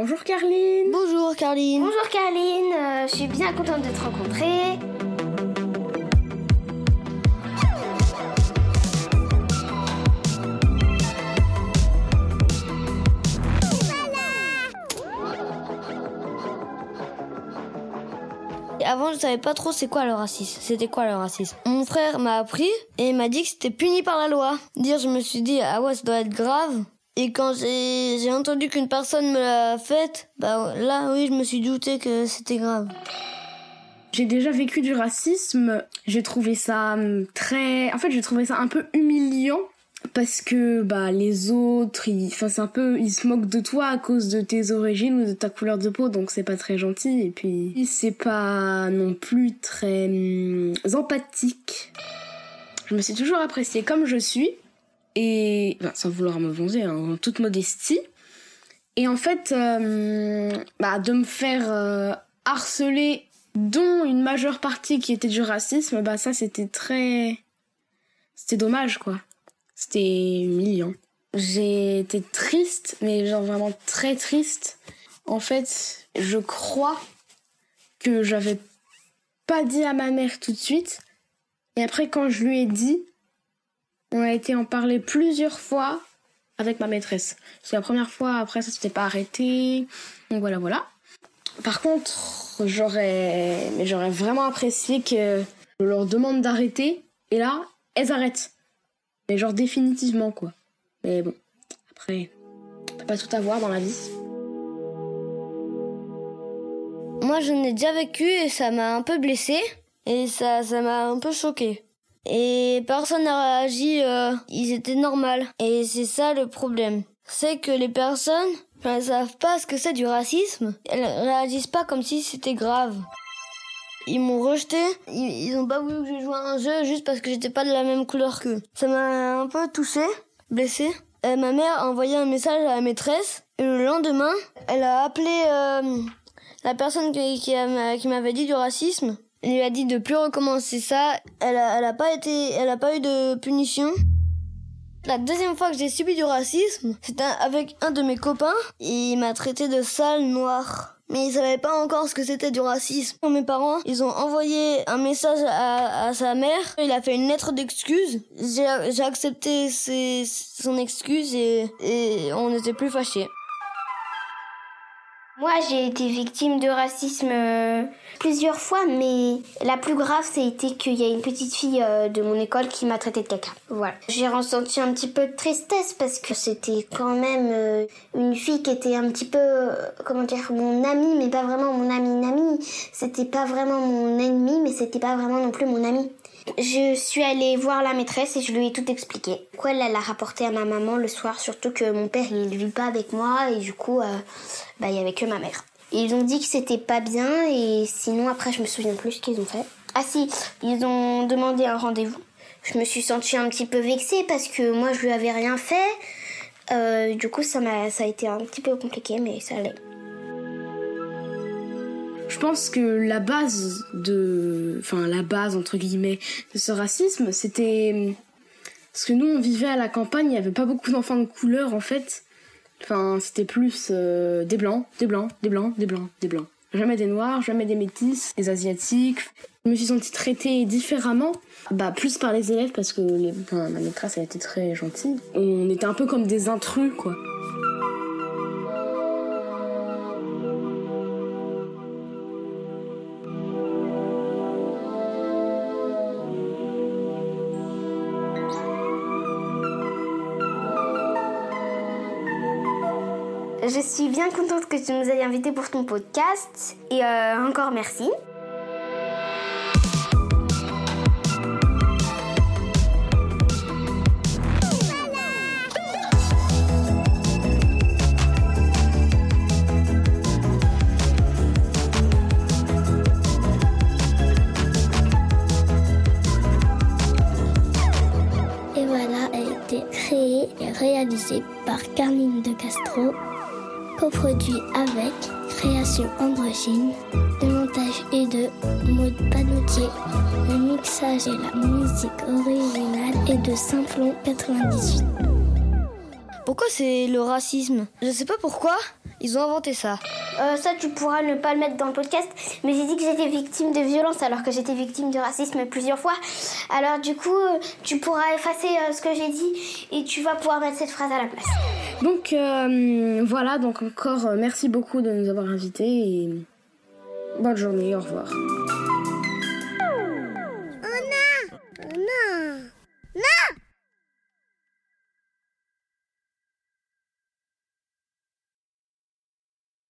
Bonjour Carline. Bonjour Carline. Bonjour Carline, euh, je suis bien contente de te rencontrer. Avant, je savais pas trop c'est quoi le racisme. C'était quoi le racisme? Mon frère m'a appris et m'a dit que c'était puni par la loi. Dire, je me suis dit ah ouais, ça doit être grave. Et quand j'ai entendu qu'une personne me l'a faite, bah là oui, je me suis douté que c'était grave. J'ai déjà vécu du racisme. J'ai trouvé ça hum, très. En fait, j'ai trouvé ça un peu humiliant parce que bah les autres, ils... enfin c'est un peu, ils se moquent de toi à cause de tes origines ou de ta couleur de peau, donc c'est pas très gentil. Et puis c'est pas non plus très hum, empathique. Je me suis toujours appréciée comme je suis et sans vouloir me vanter, hein, en toute modestie. Et en fait, euh, bah, de me faire euh, harceler, dont une majeure partie qui était du racisme, bah ça c'était très, c'était dommage quoi. C'était humiliant. J'ai été triste, mais genre vraiment très triste. En fait, je crois que j'avais pas dit à ma mère tout de suite. Et après, quand je lui ai dit, on a été en parler plusieurs fois avec ma maîtresse. C'est la première fois, après ça s'était pas arrêté. Donc voilà, voilà. Par contre, j'aurais, mais j'aurais vraiment apprécié que je leur demande d'arrêter. Et là, elles arrêtent. Mais genre définitivement, quoi. Mais bon, après, on peut pas tout avoir dans la vie. Moi, je l'ai déjà vécu et ça m'a un peu blessé et ça ça m'a un peu choqué. Et personne n'a réagi, euh, ils étaient normales. Et c'est ça le problème. C'est que les personnes, elles savent pas ce que c'est du racisme. Elles réagissent pas comme si c'était grave. Ils m'ont rejeté, ils, ils ont pas voulu que je joue à un jeu juste parce que j'étais pas de la même couleur qu'eux. Ça m'a un peu touché, blessé. Euh, ma mère a envoyé un message à la maîtresse et le lendemain, elle a appelé euh, la personne qui m'avait dit du racisme. Elle lui a dit de plus recommencer ça. Elle a, elle a pas été, elle a pas eu de punition. La deuxième fois que j'ai subi du racisme, c'était avec un de mes copains. Il m'a traité de sale noir. Mais il savait pas encore ce que c'était du racisme. Mes parents, ils ont envoyé un message à, à sa mère. Il a fait une lettre d'excuse. J'ai j'ai accepté ses- son excuse et, et on n'était plus fâchés. Moi, j'ai été victime de racisme euh, plusieurs fois, mais la plus grave, c'était qu'il y a une petite fille euh, de mon école qui m'a traité de caca. Voilà. J'ai ressenti un petit peu de tristesse parce que c'était quand même euh, une fille qui était un petit peu, comment dire, mon amie, mais pas vraiment mon amie, amie. C'était pas vraiment mon ennemi, mais c'était pas vraiment non plus mon amie. Je suis allée voir la maîtresse et je lui ai tout expliqué. Quoi, elle l'a rapporté à ma maman le soir, surtout que mon père il vit pas avec moi et du coup, bah il y avait que ma mère. Ils ont dit que c'était pas bien et sinon après je me souviens plus ce qu'ils ont fait. Ah si, ils ont demandé un rendez-vous. Je me suis sentie un petit peu vexée parce que moi je lui avais rien fait. Euh, du coup ça m'a ça a été un petit peu compliqué mais ça allait. Je pense que la base de, enfin la base entre guillemets de ce racisme, c'était parce que nous on vivait à la campagne, il y avait pas beaucoup d'enfants de couleur en fait. Enfin c'était plus euh, des blancs, des blancs, des blancs, des blancs, des blancs. Jamais des noirs, jamais des métis, des asiatiques. Je me suis sentie traitée différemment, bah plus par les élèves parce que les, enfin, ma maîtresse elle était très gentille. On était un peu comme des intrus quoi. Je suis bien contente que tu nous aies invités pour ton podcast et euh, encore merci. Et voilà a été créé et réalisé par Carline de Castro, Coproduit avec Création Androgyne, le montage et de Maud Panotier, le mixage et la musique originale est de Simplon 98. Pourquoi c'est le racisme? Je sais pas pourquoi, ils ont inventé ça. Euh, ça, tu pourras ne pas le mettre dans le podcast, mais j'ai dit que j'étais victime de violence alors que j'étais victime de racisme plusieurs fois. Alors du coup, euh, tu pourras effacer euh, ce que j'ai dit et tu vas pouvoir mettre cette phrase à la place. Donc euh, voilà, donc encore euh, merci beaucoup de nous avoir invités et bonne journée, au revoir.